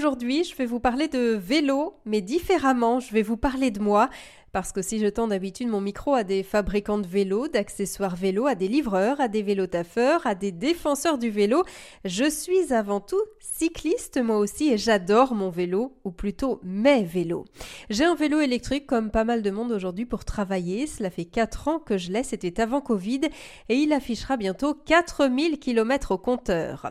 Aujourd'hui, je vais vous parler de vélo, mais différemment, je vais vous parler de moi. Parce que si je tends d'habitude mon micro à des fabricants de vélos, d'accessoires vélo, à des livreurs, à des vélotaffeurs, à des défenseurs du vélo, je suis avant tout cycliste moi aussi et j'adore mon vélo, ou plutôt mes vélos. J'ai un vélo électrique comme pas mal de monde aujourd'hui pour travailler. Cela fait 4 ans que je l'ai, c'était avant Covid, et il affichera bientôt 4000 km au compteur.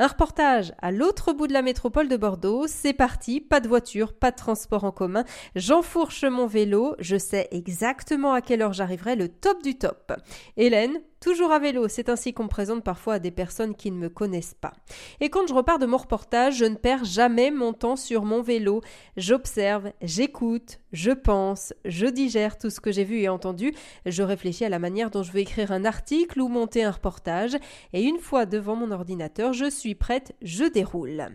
Un reportage à l'autre bout de la métropole de Bordeaux. C'est parti, pas de voiture, pas de transport en commun. J'enfourche mon vélo, je sais exactement à quelle heure j'arriverai, le top du top. Hélène, Toujours à vélo, c'est ainsi qu'on me présente parfois à des personnes qui ne me connaissent pas. Et quand je repars de mon reportage, je ne perds jamais mon temps sur mon vélo. J'observe, j'écoute, je pense, je digère tout ce que j'ai vu et entendu, je réfléchis à la manière dont je vais écrire un article ou monter un reportage, et une fois devant mon ordinateur, je suis prête, je déroule.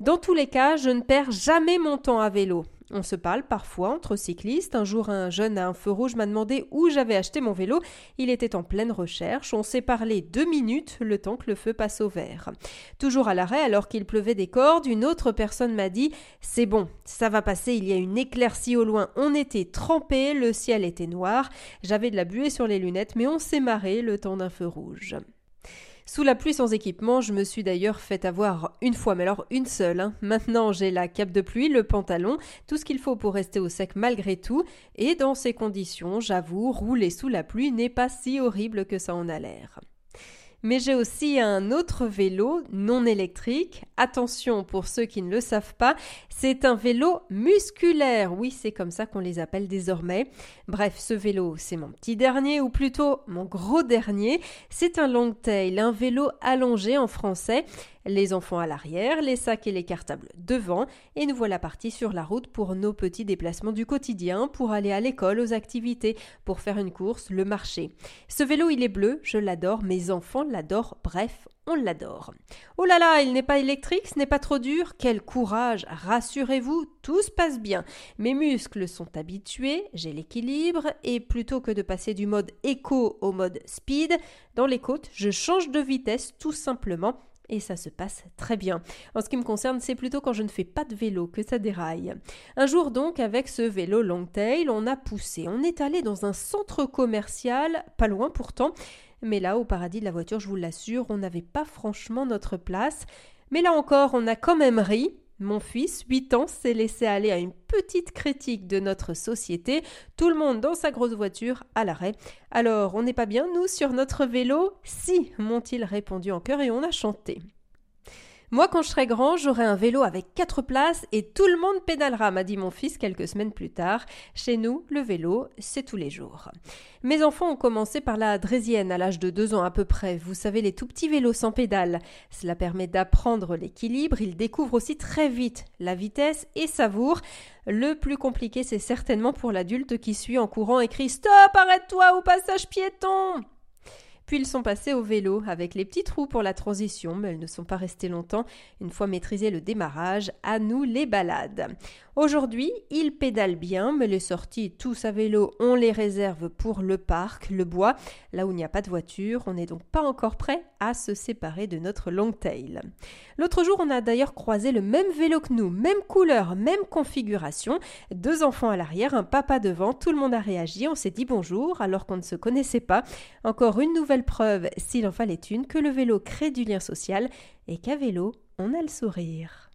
Dans tous les cas, je ne perds jamais mon temps à vélo. On se parle parfois entre cyclistes. Un jour, un jeune à un feu rouge m'a demandé où j'avais acheté mon vélo. Il était en pleine recherche. On s'est parlé deux minutes, le temps que le feu passe au vert. Toujours à l'arrêt, alors qu'il pleuvait des cordes, une autre personne m'a dit C'est bon, ça va passer, il y a une éclaircie au loin. On était trempés, le ciel était noir. J'avais de la buée sur les lunettes, mais on s'est marré le temps d'un feu rouge. Sous la pluie sans équipement, je me suis d'ailleurs fait avoir une fois, mais alors une seule. Hein. Maintenant, j'ai la cape de pluie, le pantalon, tout ce qu'il faut pour rester au sec malgré tout. Et dans ces conditions, j'avoue, rouler sous la pluie n'est pas si horrible que ça en a l'air. Mais j'ai aussi un autre vélo non électrique. Attention pour ceux qui ne le savent pas, c'est un vélo musculaire. Oui, c'est comme ça qu'on les appelle désormais. Bref, ce vélo, c'est mon petit dernier ou plutôt mon gros dernier. C'est un long tail, un vélo allongé en français les enfants à l'arrière, les sacs et les cartables devant, et nous voilà partis sur la route pour nos petits déplacements du quotidien, pour aller à l'école, aux activités, pour faire une course, le marché. Ce vélo, il est bleu, je l'adore, mes enfants l'adorent, bref, on l'adore. Oh là là, il n'est pas électrique, ce n'est pas trop dur, quel courage, rassurez-vous, tout se passe bien. Mes muscles sont habitués, j'ai l'équilibre, et plutôt que de passer du mode éco au mode speed, dans les côtes, je change de vitesse tout simplement et ça se passe très bien. En ce qui me concerne, c'est plutôt quand je ne fais pas de vélo que ça déraille. Un jour donc, avec ce vélo Longtail, on a poussé. On est allé dans un centre commercial, pas loin pourtant, mais là, au paradis de la voiture, je vous l'assure, on n'avait pas franchement notre place. Mais là encore, on a quand même ri, mon fils, 8 ans, s'est laissé aller à une petite critique de notre société, tout le monde dans sa grosse voiture à l'arrêt. Alors, on n'est pas bien, nous, sur notre vélo? Si, m'ont-ils répondu en chœur et on a chanté. Moi, quand je serai grand, j'aurai un vélo avec quatre places et tout le monde pédalera, m'a dit mon fils quelques semaines plus tard. Chez nous, le vélo, c'est tous les jours. Mes enfants ont commencé par la drésienne à l'âge de deux ans à peu près. Vous savez, les tout petits vélos sans pédale. Cela permet d'apprendre l'équilibre. Ils découvrent aussi très vite la vitesse et savourent. Le plus compliqué, c'est certainement pour l'adulte qui suit en courant et crie Stop, arrête-toi au passage piéton puis ils sont passés au vélo avec les petits trous pour la transition, mais elles ne sont pas restées longtemps. Une fois maîtrisé le démarrage, à nous les balades. Aujourd'hui, ils pédalent bien, mais les sorties tous à vélo, on les réserve pour le parc, le bois, là où il n'y a pas de voiture. On n'est donc pas encore prêt à se séparer de notre long tail. L'autre jour, on a d'ailleurs croisé le même vélo que nous, même couleur, même configuration, deux enfants à l'arrière, un papa devant, tout le monde a réagi, on s'est dit bonjour alors qu'on ne se connaissait pas. Encore une preuve, s'il en fallait une, que le vélo crée du lien social et qu'à vélo, on a le sourire.